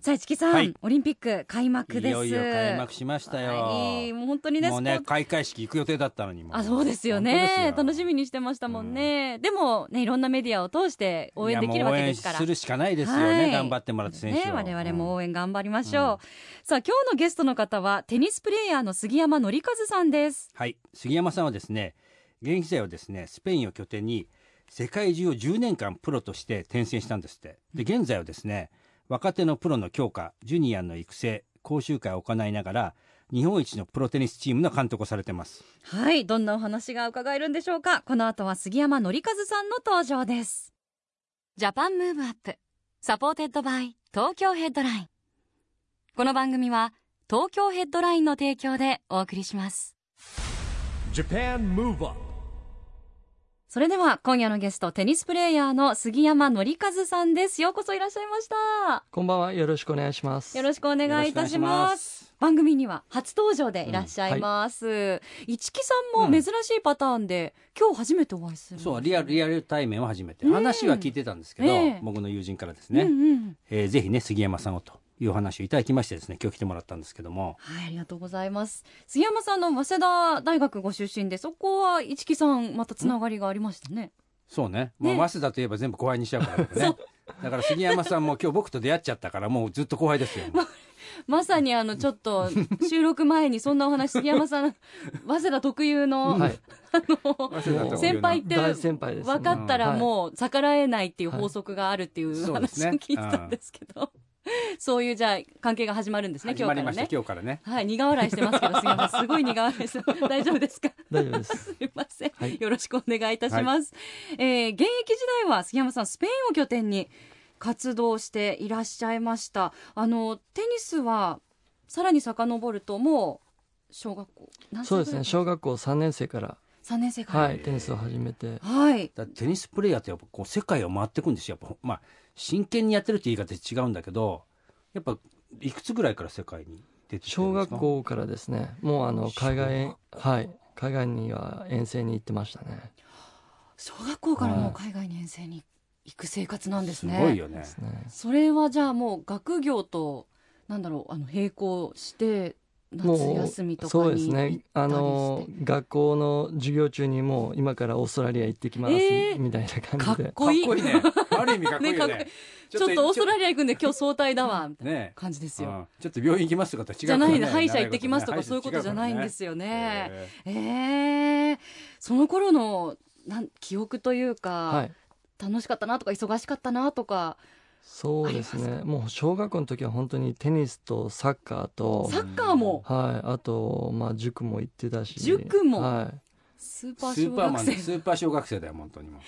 さあ、市木さん、はい。オリンピック開幕です。いよいよ開幕しましたよ、はい。もう本当にね、もうね開会式行く予定だったのにもあ、そうですよね。よ。楽しみにしてましたもんね。でも、ね、いろんなメディアを通して応援できるわけですから。するしかないですよね、はい。頑張ってもらって選手を、ね、我々も応援頑張りましょう、うん。さあ今日のゲストの方はテニスプレーヤーの杉山紀和さんです。はい。杉山さんはですね現役時代はですねスペインを拠点に世界中を10年間プロとして転戦したんですって。で現在はですね若手のプロの強化ジュニアの育成講習会を行いながら日本一のプロテニスチームの監督をされてます。はいどんなお話が伺えるんでしょうか。この後は杉山紀和さんの登場です。ジャパンムーブアップサポーテッドバイ東京ヘッドライン。この番組は東京ヘッドラインの提供でお送りします。Japan Move Up それでは今夜のゲストテニスプレーヤーの杉山紀和さんですようこそいらっしゃいましたこんばんは。よろしくお願いします。よろしくお願いいたします。番組には初登場でいらっしゃいます。市木さんも珍しいパターンで、今日初めてお会いする。そうリアルリアル対面は初めてうん話は聞いてたんですけど、ええ僕の友人からですね。ね、うんうん。えーぜひね杉山さんをというお話をいただきましてですね今日来てもらったんですけども。はい、ありがとうございます。杉山さんの早稲田大学ご出身で、そこは市木さんまたつながりがありましたね。そうね。もうね早稲田といえば全部後輩にしちゃうから僕ね だから杉山さんも今日僕と出会っちゃったからもうずっと後輩ですよ。まさにあのちょっと収録前にそんなお話杉山さん 早稲田特有の、はい。早稲田特有の。先輩って。分かったらはい。もう逆らえないっていう法則があるっていうそうですね。話を聞いてたんですけど、そういうじゃあ関係が始まるんですね始まりました今日からね。今日からねはい、苦笑いしてますけど、杉山さん、すごい苦笑いしてます。大丈夫ですか？大丈夫です。すいません、はいよろしくお願いいたします。えー現役時代は杉山さん、スペインを拠点に活動していらっしゃいました。あのテニスはさらに遡るともう小学校何歳そうですね。小学学校3年生から、三年生から。はい、テニスを始めて。はい。テニスプレーヤーってやっぱこう世界を回っていくんですよやっぱまあ真剣にやってるって言い方で違うんだけどやっぱいくつぐらいから世界に出てきてる小んですか？学校からですね、もうあの、海外はい、海外には遠征に行ってましたね。小学校からもう海外に遠征に行く生活なんですすね。ごいよねですね。それはじゃあもう学業となんだろうあの並行して夏も休みとかそうですね。あの、学校の授業中にもう今からオーストラリア行ってきます、えーみたいなか感じで。っこいいかっこいいねある意味かっこいいよねねちょっとオーストラリア行くんで今日早退だわみたいなね感じですよ。うんちょっと病院行きますとかと違うじゃないのね歯医者行ってきますとか習そういうことじゃないんですよよね。ええその頃のなん記憶というか、はい。楽しかったなとか忙しかったなとかそうですね。もう小学校の時は本当にテニスとサッカーと、サッカーも？はい、あと、まあ、塾も行ってたし。塾も？はスーパースーパー小学生マンスーパー小学生だよ本当にもう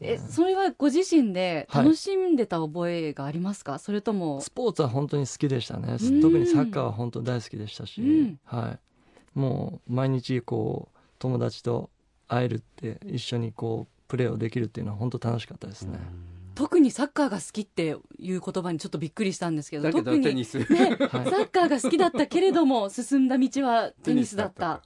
えそれはご自身で楽しんでた覚えがありますか、それとも？い。スポーツは本当に好きでしたね。うん特にサッカーは本当大好きでしたし、うんはい。もう、毎日、こう、友達と会えるって、一緒にこう、プレーをできるっていうのは本当楽しかったですね。特にサッカーが好きっていう言葉にちょっとびっくりしたんですけどだけど特にテニス。ね、はい。サッカーが好きだったけれども進んだ道はテニスだった。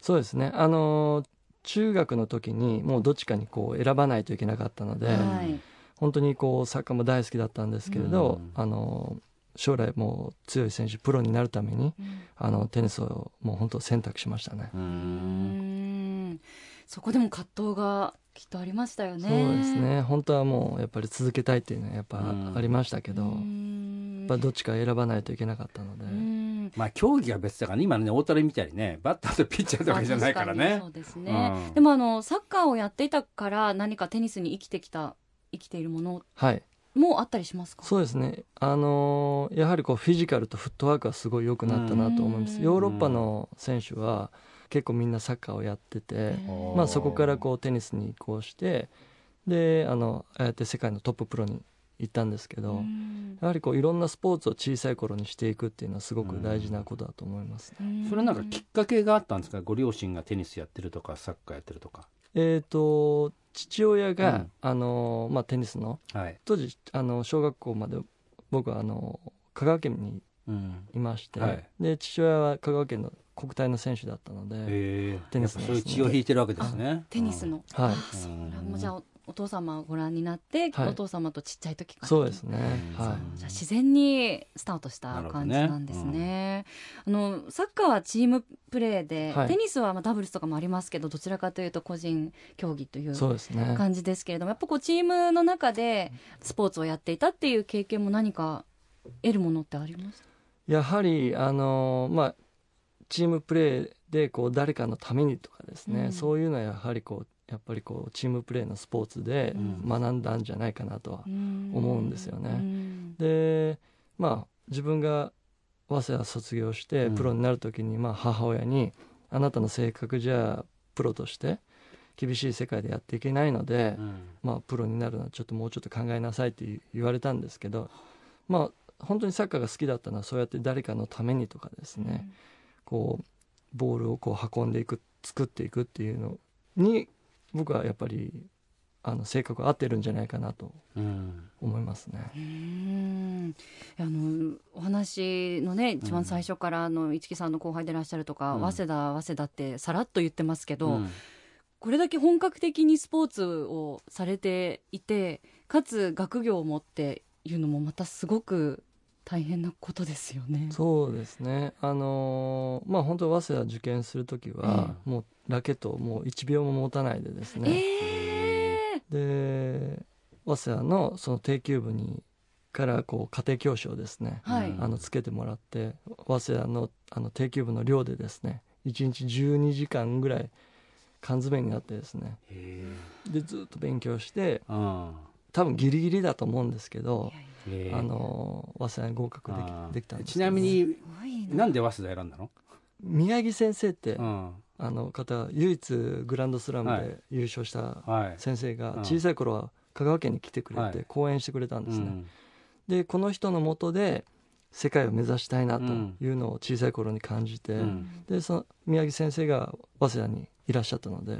そうですね。あのー中学の時にもうどっちかにこう選ばないといけなかったので、はい。本当にこうサッカーも大好きだったんですけれど、うん。あの将来もう強い選手プロになるためにあのテニスをもう本当選択しましたね。ううんん。そこでも葛藤がきっとありましたよね。そうですね。本当はもうやっぱり続けたいっていうのはやっぱうん。ありましたけど、うやんっぱどっちか選ばないといけなかったので、うん。まあ競技が別だからね。今のね大谷みたいにねバッターとピッチャーとかじゃないからね。そうですね、うん。でもあのサッカーをやっていたから何かテニスに生きてきた生きているものはい。もあったりしますか？そうですね。あのーやはりこうフィジカルとフットワークはすごい良くなったなと思います。うん。ヨーロッパの選手は結構みんなサッカーをやってて、まあ、そこからこうテニスに移行してであのああやって世界のトッププロに行ったんですけど、うん。やはりこういろんなスポーツを小さい頃にしていくっていうのはすごく大事なことだと思いますね。それなんかきっかけがあったんですか？ご両親がテニスやってるとかサッカーやってるとか。えっ、と父親が、うん。あのまあ、テニスのはい、当時あの小学校まで僕はあの香川県にうん、いまして、はい。で父親は香川県の国体の選手だったので、へえテニスそういう血を引いてるわけですね。テニスの、はい。あそうなんもうじゃあおお父様をご覧になって、はい。お父様とちっちゃい時から。そうですね、うん。はじゃあ自然にスタートした感じねなんですね。あのサッカーはチームプレーで、はい。テニスはまあダブルスとかもありますけどどちらかというと個人競技というい、そうですね。感じですけれどもやっぱこうチームの中でスポーツをやっていたっていう経験も何か得るものってありますやはりあのまあチームプレーでこう誰かのためにとかですね、うん。そういうのはやはりこうやっぱりこうチームプレーのスポーツでうん。学んだんじゃないかなとは、思うんですよね。うん。でまあ自分が早稲田卒業してうん。プロになる時にまあ母親に「あなたの性格じゃプロとして厳しい世界でやっていけないので、うん。まあ、プロになるのはちょっともうちょっと考えなさいって言われたんですけどまあ本当にサッカーが好きだったのはそうやって誰かのためにとかですね、こうボールをこう運んでいく作っていくっていうのに僕はやっぱりあの性格が合ってるんじゃないかなとうん思いますね。うん。あのお話のね一番最初からあの市木さんの後輩でいらっしゃるとか、うん。早稲田早稲田ってさらっと言ってますけど、うん。これだけ本格的にスポーツをされていてかつ学業を持っていうのもまたすごく大変なことですよね。そうですね。あのーまあ本当早稲田受験する時は、もうラケットをもう1秒も持たないでですね、えで早稲田のその定休部にからこう家庭教師をですね、ーはい、うんあのつけてもらって早稲田のあの定休部の寮でですね1日12時間ぐらい缶詰になってですね。へでずっと勉強してえうん多分ギリギリだと思うんですけどあの早稲田に合格できできたんですちなみにな。なんで早稲田選んだの？宮城先生って、うん。あの方唯一グランドスラムはい。で優勝したはい。先生がうん。小さい頃は香川県に来てくれはい。て講演してくれたんですね、うん。でこの人のもとで世界を目指したいなとうん。いうのを小さい頃に感じて、うん。でその宮城先生が早稲田にいらっしゃったので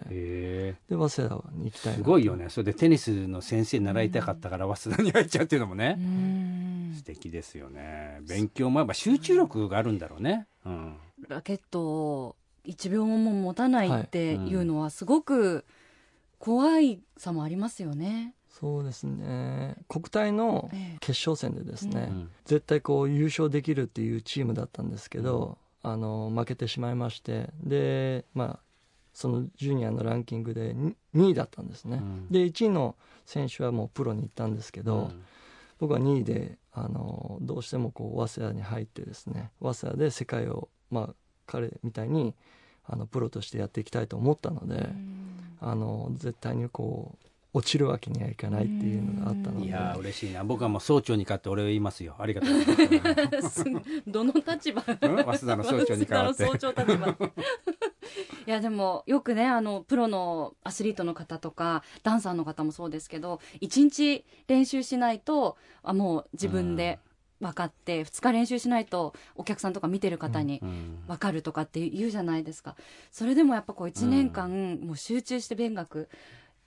で早稲田に行きたいすごいよね。それでテニスの先生に習いたかったから早稲田に入っちゃうっていうのもね。うん。素敵ですよね。勉強もやっぱ集中力があるんだろうね。うん。ラケットを1秒も持たないっていうのはすごく怖いさもありますよね。そうですね。国体のええ。決勝戦でですね、うん。絶対こう優勝できるっていうチームだったんですけど、あの負けてしまいましてでまあそのジュニアのランキングでに2位だったんですね、うん。で1位の選手はもうプロに行ったんですけど、うん。僕は2位であのどうしてもこう早稲田に入ってですね早稲田で世界を、まあ、彼みたいにあのプロとしてやっていきたいと思ったので、あの絶対にこう落ちるわけにはいかないっていうのがあったので。いやー嬉しいな。僕はもう総長に勝って俺を言いますよ。ありがとうございます。どの立場？うん？早稲田の総長に代わって。早稲田の総長立場いやでもよくねあのプロのアスリートの方とかダンサーの方もそうですけど1日練習しないとあもう自分で分かって2日練習しないとお客さんとか見てる方にうん分かるとかって言うじゃないですか。それでもやっぱこう1年間もう集中して勉学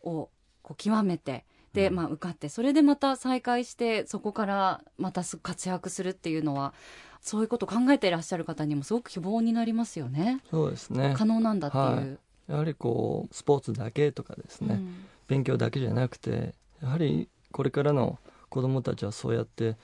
をこう極めてで、うん。まあ、受かってそれでまた再開してそこからまたす活躍するっていうのはそういうことを考えていらっしゃる方にもすごく希望になりますよね。そうですね。可能なんだっていう。はい。やはりこうスポーツだけとかですね、うん。勉強だけじゃなくてやはりこれからの子どもたちはそうやって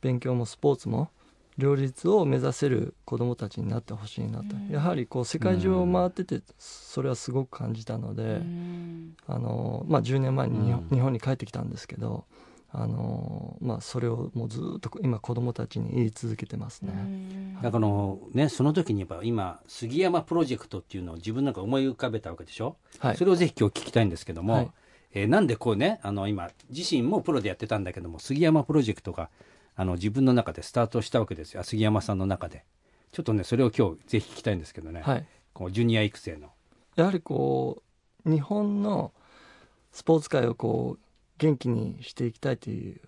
勉強もスポーツも両立を目指せる子どもたちになってほしいなと、うん。やはりこう世界中を回っててそれはすごく感じたので、うん。あのまあ、10年前に日本,、うん。日本に帰ってきたんですけどあの、まあ、それをもうずっと今子どもたちに言い続けてますね。うん。だからのねその時にやっぱ今杉山プロジェクトっていうのを自分なんか思い浮かべたわけでしょ、はい。それをぜひ今日聞きたいんですけども、はい。えーなんでこうねあの今自身もプロでやってたんだけども杉山プロジェクトがあの自分の中でスタートしたわけですよ。杉山さんの中で。ちょっとねそれを今日ぜひ聞きたいんですけどね、はい。こうジュニア育成の。やはりこう日本のスポーツ界をこう元気にしていきたいという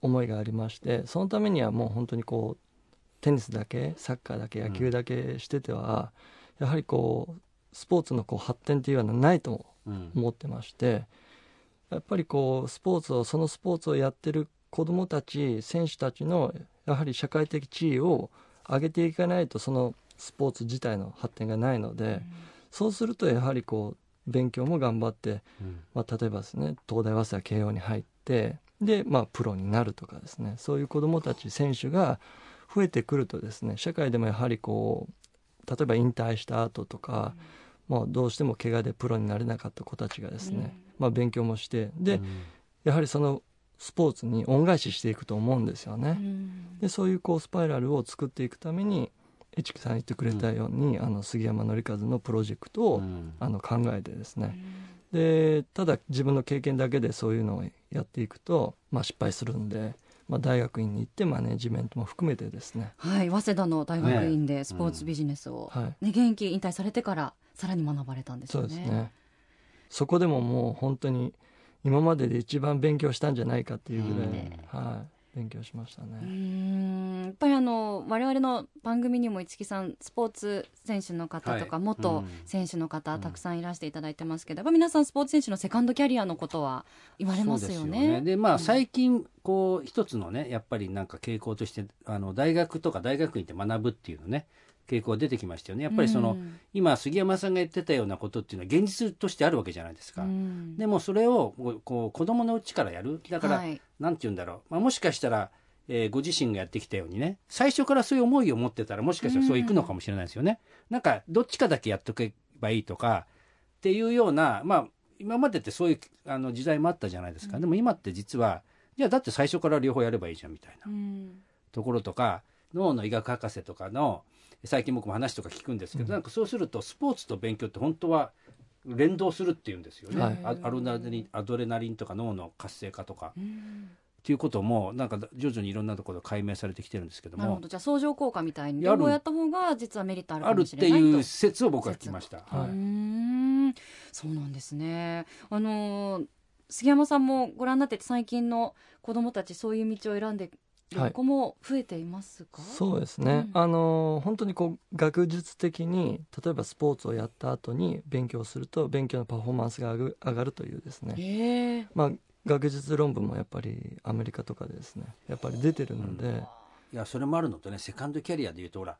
思いがありましてそのためにはもう本当にこうテニスだけサッカーだけ野球だけしてては、やはりこうスポーツのこう発展というのはないとうん。思ってましてやっぱりこうスポーツをそのスポーツをやってる子どもたち選手たちのやはり社会的地位を上げていかないとそのスポーツ自体の発展がないので、そうするとやはりこう勉強も頑張って、うん。まあ、例えばですね東大早稲田慶応に入ってで、まあ、プロになるとかですねそういう子どもたち選手が増えてくるとですね社会でもやはりこう例えば引退した後とか、まあ、どうしても怪我でプロになれなかった子たちがですね、まあ、勉強もしてで、うん。やはりそのスポーツに恩返ししていくと思うんですよね。でそういうこうスパイラルを作っていくために市木さん言ってくれたように、あの杉山紀和のプロジェクトを、うん。あの考えてですね、でただ自分の経験だけでそういうのをやっていくと、まあ、失敗するんで、まあ、大学院に行ってマネジメントも含めてですね。はい、早稲田の大学院でスポーツビジネスを、はい。ね、現役引退されてからさらに学ばれたんですそよね。うですね。そこでももう本当に今までで一番勉強したんじゃないかっていうぐらい、うんはい、勉強しましたね。ん。やっぱりあの我々の番組にも市木さんスポーツ選手の方とか、はい。元うん選手の方、うん。たくさんいらしていただいてますけどやっぱ皆さんスポーツ選手のセカンドキャリアのことは言われますよそうですね。でまあ最近こう一つのねやっぱりなんか傾向としてあの大学とか大学院で学ぶっていうのね傾向が出てきましたよね。やっぱりその、うん。今杉山さんが言ってたようなことっていうのは現実としてあるわけじゃないですか、うん。でもそれをこう子供のうちからやるだから、はい。なんて言うんだろう、まあ、もしかしたら、えーご自身がやってきたようにね最初からそういう思いを持ってたらもしかしたらそういくのかもしれないですよね、なんかどっちかだけやっとけばいいとかっていうようなまあ今までってそういうあの時代もあったじゃないですか、でも今って実はじゃあだって最初から両方やればいいじゃんみたいなうん。ところとか脳の医学博士とかの最近僕も話とか聞くんですけど、なんかそうするとスポーツと勉強って本当は連動するっていうんですよね、はい。あアドレナリンアドレナリンとか脳の活性化とか。うん。っていうこともなんか徐々にいろんなところで解明されてきてるんですけども。なるほど。じゃあ相乗効果みたいに両方やった方が実はメリットあるかあるっもしてれないと。いう説を僕は聞きました。はい。うーん。そうなんですね。あのー杉山さんもご覧になってて最近の子どもたちそういう道を選んでる子も増えていますか、そうですね、うん。あの本当にこう学術的に例えばスポーツをやった後に勉強すると勉強のパフォーマンスが上が上がるというですね、へえ。まあ、学術論文もやっぱりアメリカとかでですね。やっぱり出てるので、いやそれもあるのとねセカンドキャリアでいうとほら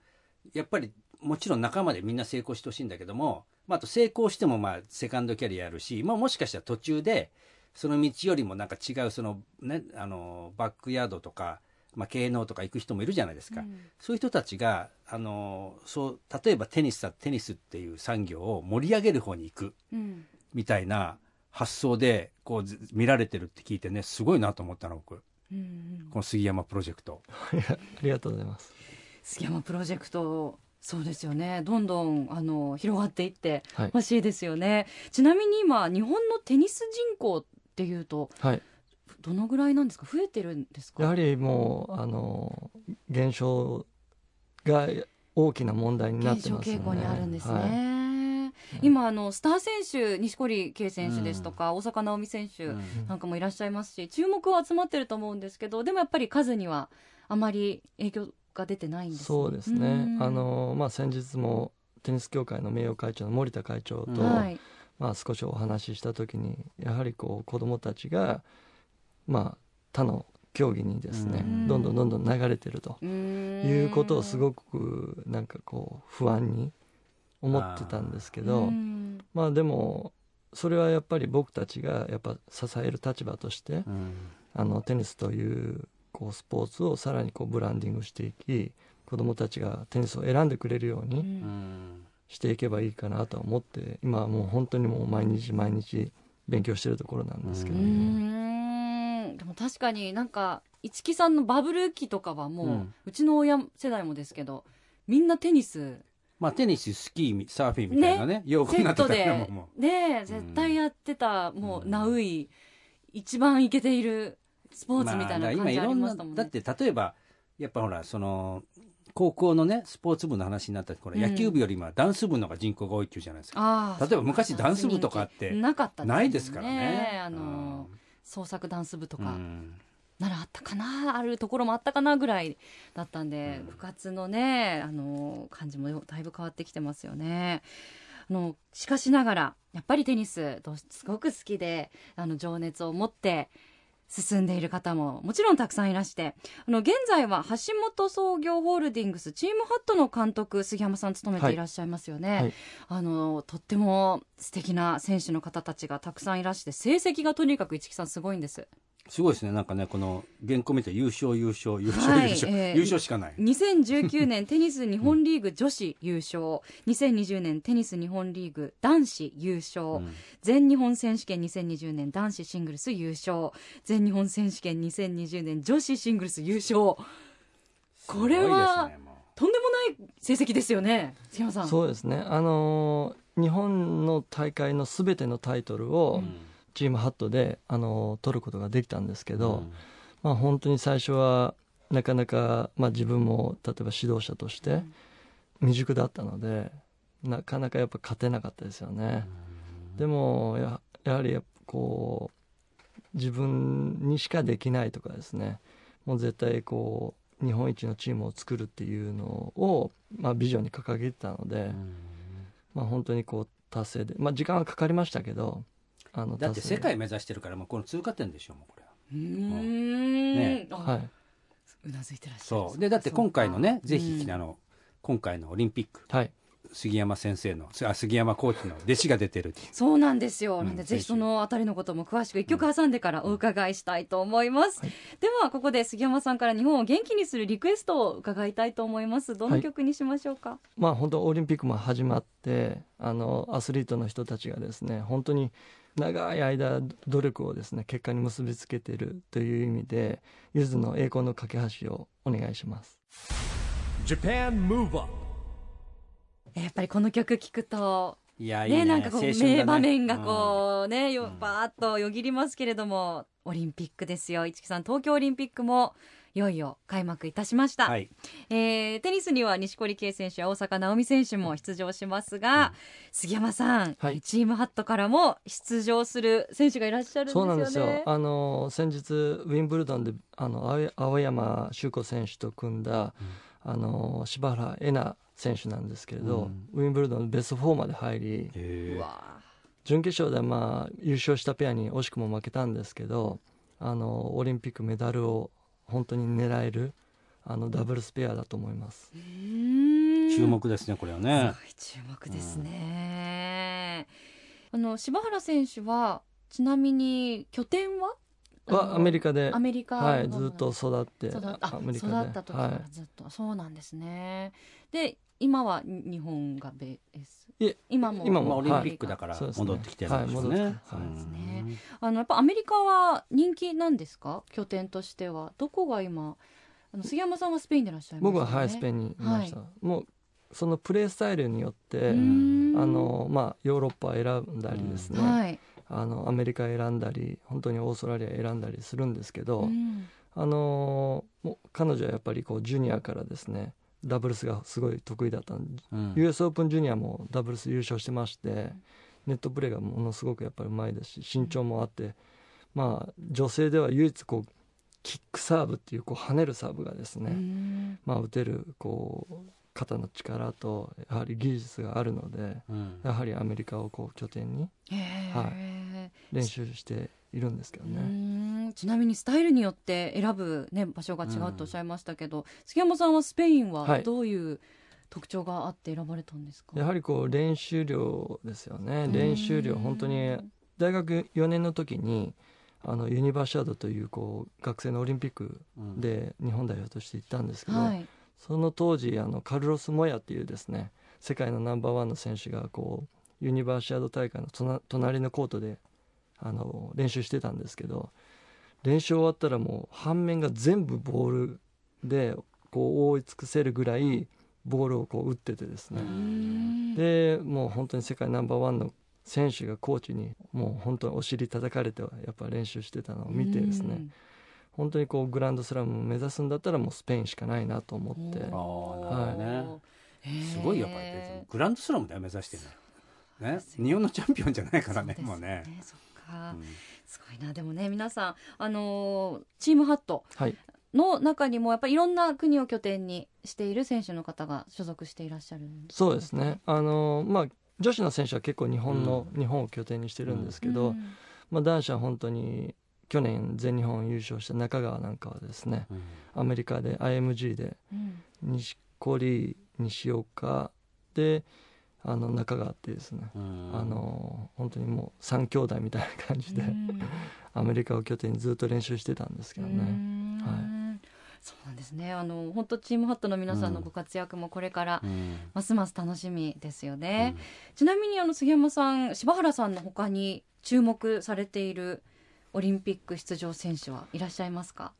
やっぱりもちろん仲間でみんな成功してほしいんだけども、まあ、あと成功してもまあセカンドキャリアあるし、まあ、もしかしたら途中でその道よりもなんか違うその、ね、あのバックヤードとか、まあ、経能とか行く人もいるじゃないですか、そういう人たちがあのそう例えばテニスだテニスっていう産業を盛り上げる方に行くうん。みたいな発想でこうず見られてるって聞いてねすごいなと思ったの僕。うんうん。この杉山プロジェクト。ありがとうございます。杉山プロジェクトそうですよね。どんどんあの広がっていってはい。ほしいですよね、ちなみに今日本のテニス人口っていうとはい、どのぐらいなんですか？増えてるんですか？やはりもうあの減少が大きな問題になってますよね。傾向にあるんですね、はい。今あのスター選手錦織圭選手ですとか、大坂なおみ選手うん。なんかもいらっしゃいますし注目は集まってると思うんですけどでもやっぱり数にはあまり影響が出てないんですね。そうですね。うん。あのまあ先日もテニス協会の名誉会長の森田会長と、はい。まあ少しお話しした時にやはりこう子どもたちがまあ他の競技にですね、うん。どんどんどんどん流れてると。いいうことをすごくなんかこう不安に思ってたんですけど、まあでもそれはやっぱり僕たちがやっぱ支える立場としてうん。あのテニスというこうスポーツをさらにこうブランディングしていき子どもたちがテニスを選んでくれるようにうん。していけばいいかなとは思って今はもう本当にもう毎日毎日勉強してるところなんですけうどね。確かになんか市木さんのバブル期とかはもう、ううんちの親世代もですけどみんなテニス。まあテニススキーサーフィンみたいなね洋服セになってたもうね絶対やってた、もううんナウイ一番イケているスポーツみたいなまあ感じありましたもんね、だって例えばやっぱほらその高校のねスポーツ部の話になったらこれうん。野球部より今ダンス部の方が人口が多いっていうじゃないですか、ああ例えば昔ダンス部とかってなかったないですからね。あの創作ダンス部とか、うん。ならあったかなあるところもあったかなぐらいだったんで、うん。部活のねあの感じもよだいぶ変わってきてますよね。あのしかしながらやっぱりテニスすごく好きであの情熱を持って進んでいる方ももちろんたくさんいらしてあの現在は橋本創業ホールディングスチームハットの監督杉山さん務めてい。らっしゃいますよね、はい。あのとっても素敵な選手の方たちがたくさんいらして成績がとにかく市木さんすごいんですすごいですね。なんかねこの原稿見て優勝優勝優勝、はい優勝、えー優勝しかない。2019年テニス日本リーグ女子優勝。2020年テニス日本リーグ男子優勝、うん。全日本選手権2020年男子シングルス優勝。全日本選手権2020年女子シングルス優勝。これはすごいですねもとんでもない成績ですよね杉山さん。そうですね。あのー日本の大会のすべてのタイトルうをうんチームハットで、あのー取ることができたんですけど、うん。まあ本当に最初はなかなか、まあ、自分も例えば指導者として未熟だったのでなかなかやっぱ勝てなかったですよね、でもややはりこう自分にしかできないとかですね。もう絶対こう日本一のチームを作るっていうのを、まあ、ビジョンに掲げてたので、うん。まあ、本当にこう達成で、まあ、時間はかかりましたけどあのだって世界目指してるからもうこの通過点でしょもうこれは。うーん、ね。あはい、うなずいてらっしゃる。そう。でだって今回のねぜひ、うんあの今回のオリンピック。はい、杉山先生のあ杉山コーチの弟子が出てるっていう。そうなんですよ。うん。なんでぜひそのあたりのことも詳しく一曲挟んでからお伺いしたいと思います。はい。ではここで杉山さんから日本を元気にするリクエストを伺いたいと思います。どの曲にしましょうか？まあ本当オリンピックも始まってあのアスリートの人たちがですね本当に長い間努力をですね結果に結びつけているという意味でゆずの栄光の架け橋をお願いします。Japan Move Up やっぱりこの曲聞くといやいいねねなんかこうね名場面がこうねようんバーッとよぎりますけれどもオリンピックですよ。市木さん東京オリンピックもいよいよ開幕いたしました。はい。えーテニスには錦織圭選手や大坂なおみ選手も出場しますが、杉山さん、はい。チームハットからも出場する選手がいらっしゃるんですよね。そうなんですよ。あの先日ウィンブルドンであの青青山修子選手と組んだ、あの柴原恵那選手なんですけれど、ウィンブルドンのベスト4まで入り準決勝ではまあ優勝したペアに惜しくも負けたんですけどあのオリンピックメダルを本当に狙えるあのダブルスペアだと思います。注目ですねこれはねすごい注目ですね。あの柴原選手はちなみに拠点は？はアメリカでアメリカはい、のずっと育って育アメリカで育った時かはい、らずっと、そうなんですね。で今はに日本がベース？今も今もまあオリンピックだから戻ってきてるんですね。いそうですね。あのやっぱアメリカは人気なんですか？拠点としては。どこが今あの杉山さんはスペインでいらっしゃいまね。僕は、はい、スペインにいました、もうそのプレースタイルによって、うーん。あのまあ、ヨーロッパ選んだりですね、はい、あのアメリカ選んだり本当にオーストラリア選んだりするんですけど、うん。あのもう彼女はやっぱりこうジュニアからですねダブルスがすごい得意だったんで、うん。US オープンジュニアもダブルス優勝してまして、ネットプレーがものすごくやっぱりうまいですし身長もあって、まあ女性では唯一こうキックサーブっていうこう跳ねるサーブがですね、うん。まあ、打てるこう肩の力とやはり技術があるのでうん。やはりアメリカをこう拠点には練習しているんですけどうね。ちなみにスタイルによって選ぶ、ね、場所が違うとおっしゃいましたけど、杉山さんはスペインははい。どういう特徴があって選ばれたんですか、やはりこう練習量ですよね。うん。練習量本当に大学4年の時にあのユニバーシアードというこう学生のオリンピックうん。で日本代表として行ったんですけど、はい。その当時あのカルロス・モヤっていうですね世界のナンバーワンの選手がこうユニバーシアード大会の隣のコートであの練習してたんですけど練習終わったらもう半面が全部ボールでこう覆い尽くせるぐらいボールをこう打っててですね、うん。でもう本当に世界ナンバーワンの選手がコーチにもう本当にお尻叩かれてはやっぱ練習してたのを見てですね。本当にこうグランドスラムを目指すんだったらもうスペインしかないなと思って。あおーなるほどね。へーすごいやっぱりグランドスラムで目指してるね。日本のチャンピオンじゃないからねそうですもうねかうんすごいな。でもね皆さんあのーチームハットはい。の中にもやっぱりいろんな国を拠点にしている選手の方が所属していらっしゃるんそうですね。あのまあ女子の選手は結構日本の、日本を拠点にしてるんですけど、うん。まあ、男子は本当に去年全日本優勝した中川なんかはですねアメリカで IMG でうん。錦織西岡であの中川っていうですね、あの本当にもう3兄弟みたいな感じで、うん。アメリカを拠点にずっと練習してたんですけどうね。ん。はそうなんですね。あの本当チームハットの皆さんのご活躍もこれからうん。ますます楽しみですよね、ちなみにあの杉山さん柴原さんの他に注目されているオリンピック出場選手はいらっしゃいますか？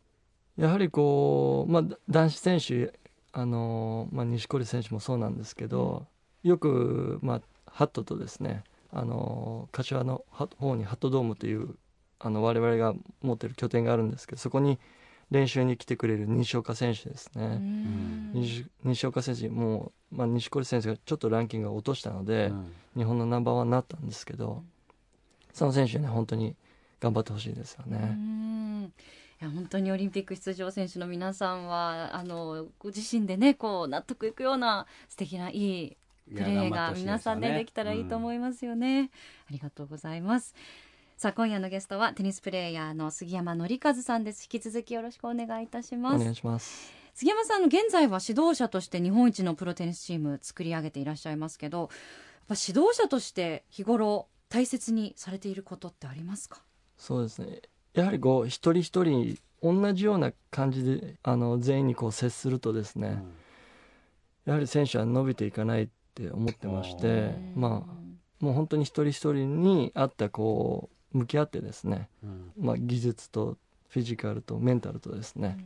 やはりこう、まあ、だ男子選手あの、まあ、錦織選手もそうなんですけど、よく、まあ、ハットとですねあの柏のは方にハットドームというあの我々が持ってる拠点があるんですけどそこに練習に来てくれる西岡選手ですうね。ん西西岡選手もう、まあ、錦織選手がちょっとランキングを落としたので、日本のナンバーワンになったんですけど、その選手に本当に頑張ってほしいですようね。んいや本当にオリンピック出場選手の皆さんはあのご自身でねこう納得いくような素敵ないいプレーが皆さんでできたらいいと思いますよね、ありがとうございます。さあ今夜のゲストはテニスプレーヤーの杉山則和さんです。引き続きよろしくお願いいたしおます。願いします。杉山さんの現在は指導者として日本一のプロテニスチーム作り上げていらっしゃいますけどやっぱ指導者として日頃大切にされていることってありますか？そうですね。やはりこう一人一人同じような感じであの全員にこう接するとですね、やはり選手は伸びていかないって思ってましてまあもう本当に一人一人に合ったこう向き合ってですね、まあ、技術とフィジカルとメンタルとですね、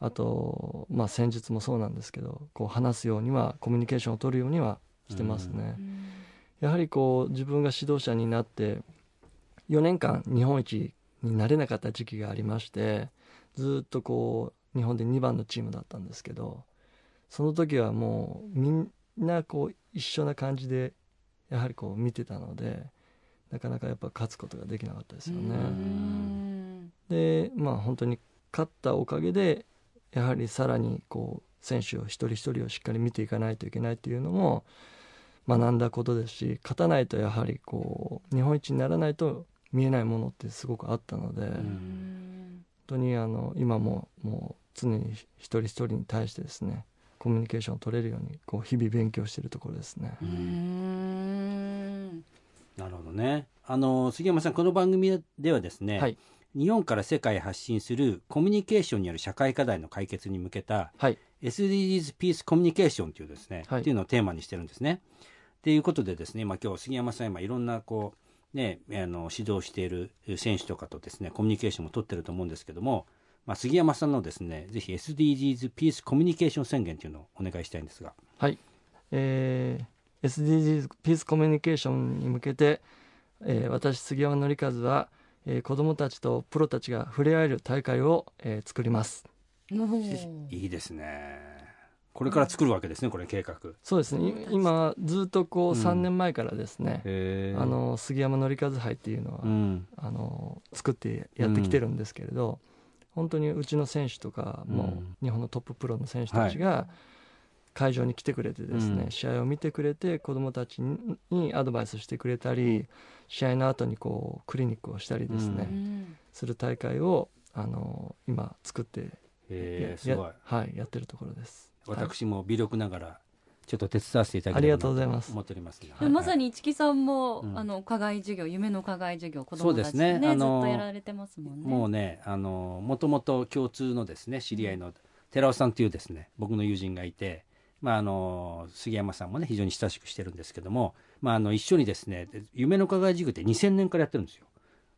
あと、まあ、戦術もそうなんですけどこう話すようにはコミュニケーションを取るようにはしてますね。やはりこう自分が指導者になって4年間日本一になれなかった時期がありましてずっとこう日本で2番のチームだったんですけどその時はもうみんなこう一緒な感じでやはりこう見てたのでなかなかやっぱ勝つことができなかったですよね。でまあ本当に勝ったおかげでやはりさらにこう選手を一人一人をしっかり見ていかないといけないというのも学んだことですし勝たないとやはりこう日本一にならないと見えないものってすごくあったので、本当にあの今ももう常に一人一人に対してですねコミュニケーションを取れるようにこう日々勉強しているところですね。なるほどね。あの杉山さんこの番組ではですね、はい。日本から世界へ発信するコミュニケーションによる社会課題の解決に向けたはい。SDGs ピースコミュニケーションというですね、はい。っていうのをテーマにしてるんですね。ということでですね、まあ、今日杉山さん今いろんなこうねあの指導している選手とかとですねコミュニケーションも取ってると思うんですけども、まあ、杉山さんのですねぜひ SDGs ピースコミュニケーション宣言というのをお願いしたいんですが。はい、えー SDGs ピースコミュニケーションに向けて、えー私杉山紀和は、えー子どもたちとプロたちが触れ合える大会を、えー作ります。いいですね。これから作るわけですね、これ計画。そうですね。い今ずっとこううん。3年前からですね、へあの杉山紀和杯っていうのは、うん、あの作ってやってきてるんですけれど、本当にうちの選手とかも、うん日本のトッププロの選手たちが会場に来てくれてですね、うん試合を見てくれて子どもたちににアドバイスしてくれたり試合の後にこうクリニックをしたりですね、うんする大会をあの今作ってやや。はい、やってるところです。はい私も微力ながらちょっと手伝わせていただありがければなとうございます。思っておりますので、でもまさに市木さんも、うん。あの課外授業夢の課外授業子そうです供たちね。ねずっとやられてますもんね。もうねあのもともと共通のですね知り合いの寺尾さんというですね僕の友人がいて、まあ、あの杉山さんもね非常に親しくしてるんですけども、まあ、あの一緒にですね夢の課外授業って2000年からやってるんですよ。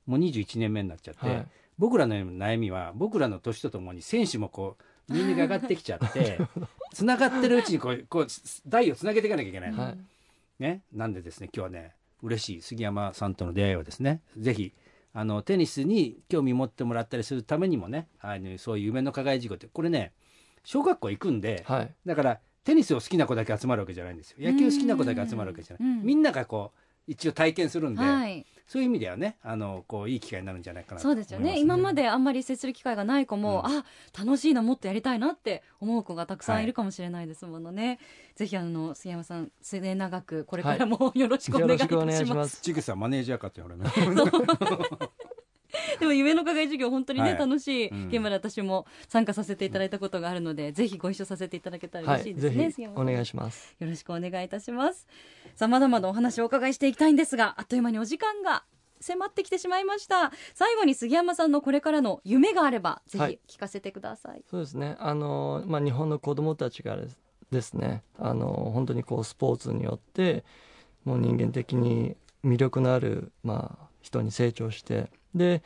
もう21年目になっちゃって、はい。僕らの悩みは僕らの年とともに選手もこう年齢が上がってきちゃってつながってるうちにこうこう台をつなげていかなきゃいけないの、はい。ね、なんでですね今日はね嬉しい。杉山さんとの出会いをですねぜひあのテニスに興味持ってもらったりするためにもねあのそういう夢の課外授業ってこれね小学校行くんで、はい。だからテニスを好きな子だけ集まるわけじゃないんですよ。野球好きな子だけ集まるわけじゃない、うん。みんながこう一応体験するんで、はい。そういう意味ではねあのこういい機会になるんじゃないかなとそうですよね。今まであんまり接する機会がない子も、うん。あ楽しいなもっとやりたいなって思う子がたくさんい。るかもしれないですものね、ぜひあの杉山さん末永くこれからもよろしくお願いいたしよろしくお願います,、します。ちぐさマネージャーかって俺ね でも夢の課外授業本当にね、はい。楽しいうん。現場で私も参加させていただいたことがあるので、ぜひご一緒させていただけたらは嬉しいですね、いぜひ杉山さん。お願いします。よろしくお願いいたします。さあまだまだお話をお伺いしていきたいんですがあっという間にお時間が迫ってきてしまいました。最後に杉山さんのこれからの夢があればぜはい。ひ聞かせてください、そうですね。あの、まあ、日本の子どもたちがですねあの本当にこうスポーツによってもう人間的に魅力のある、まあ、人に成長してで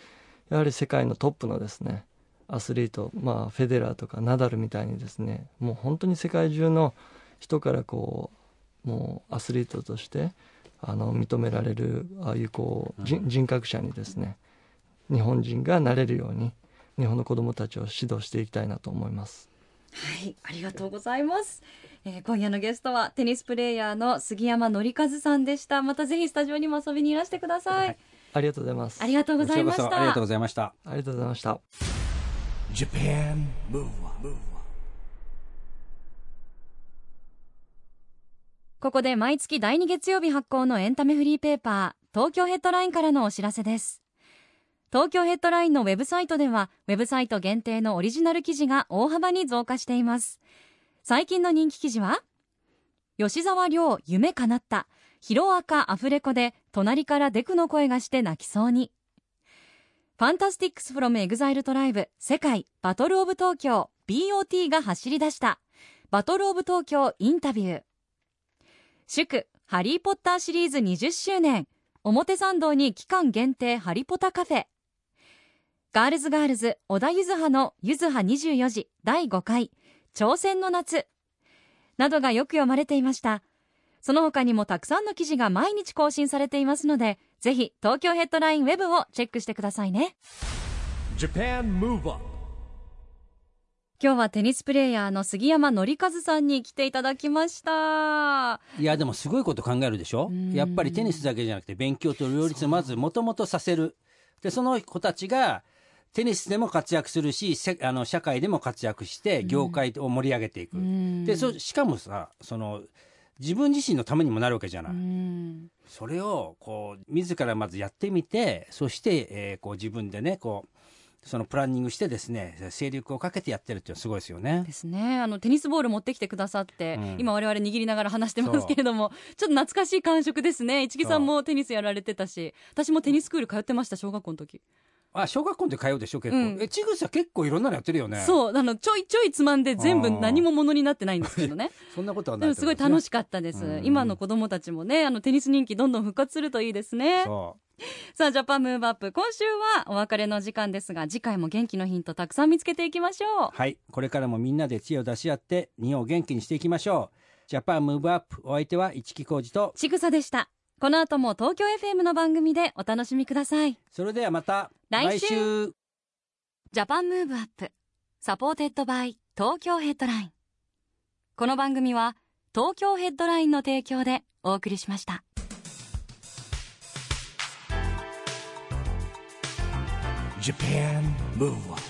やはり世界のトップのですねアスリート、まあ、フェデラーとかナダルみたいにですねもう本当に世界中の人からこうもうアスリートとしてあの認められるああいうこう、人人格者にですね日本人がなれるように日本の子どもたちを指導していきたいなと思います。はい、ありがとうございます、えー今夜のゲストはテニスプレーヤーの杉山紀和さんでした。またぜひスタジオにも遊びにいらしてください、はいありがとうございます。ありがとうございましこちらこそありがとうたございました。ありがとうございました。Japan Move Up, ここで毎月第2月曜日発行のエンタメフリーペーパー東京ヘッドラインからのお知らせです。東京ヘッドラインのウェブサイトではウェブサイト限定のオリジナル記事が大幅に増加しています。最近の人気記事は吉沢亮夢叶ったヒロアカアフレコで隣からデクの声がして泣きそうに。 FANTASTICS from EXILE TRIBE 世界バトルオブ東京 BOT が走り出した。 BATTLE OF TOKYO インタビュー祝ハリー・ポッターシリーズ20周年。表参道に期間限定ハリポタカフェガールズガールズ小田ゆずはのゆずは24時第5回。挑戦の夏。などがよく読まれていました。その他にもたくさんの記事が毎日更新されていますのでぜひ東京ヘッドラインウェブをチェックしてくださいね。Japan Move Up 今日はテニスプレーヤーの杉山紀和さんに来ていただきました。いやでもすごいこと考えるでしょ？うん。やっぱりテニスだけじゃなくて勉強と両立まずもともとさせる。でその子たちがテニスでも活躍するしせあの社会でも活躍して業界を盛り上げていく、でそしかもさその自分自身のためにもなるわけじゃない、うん。それをこう自らまずやってみてそして、えーこう自分でねこうそのプランニングしてですね精力をかけてやってるっていうのはすごいですよね。で。すね。あのテニスボール持ってきてくださって、うん。今我々握りながら話してますけれどもちょっと懐かしい感触ですね。市木さんもテニスやられてたし私もテニススクール通ってました小学校の時、あ小学校で通うでしょ結構、うん。えちぐさ結構いろんなのやってるよね。そう。あのちょいちょいつまんで全部何もものになってないんですけどね。そんなことはなでもすごい楽ししかったです、うん。今の子供たちもねあのテニス人気どんどん復活するといいですね。そさあジャパンムーブアップ。今週はお別れの時間ですが次回も元気のヒントたくさん見つけていきましょう。うはい。これからもみんなで知恵を出し合って日本を元気にしていきましょう。 Japan Move Up。お相手は市木浩二とちぐさでしたこの後も東京 FM の番組でお楽しみください。それではまた来週。週。ジャパンムーブアップ。サポーテッドバイ東京ヘッドライン。この番組は東京ヘッドラインの提供でお送りしました。Japan Move Up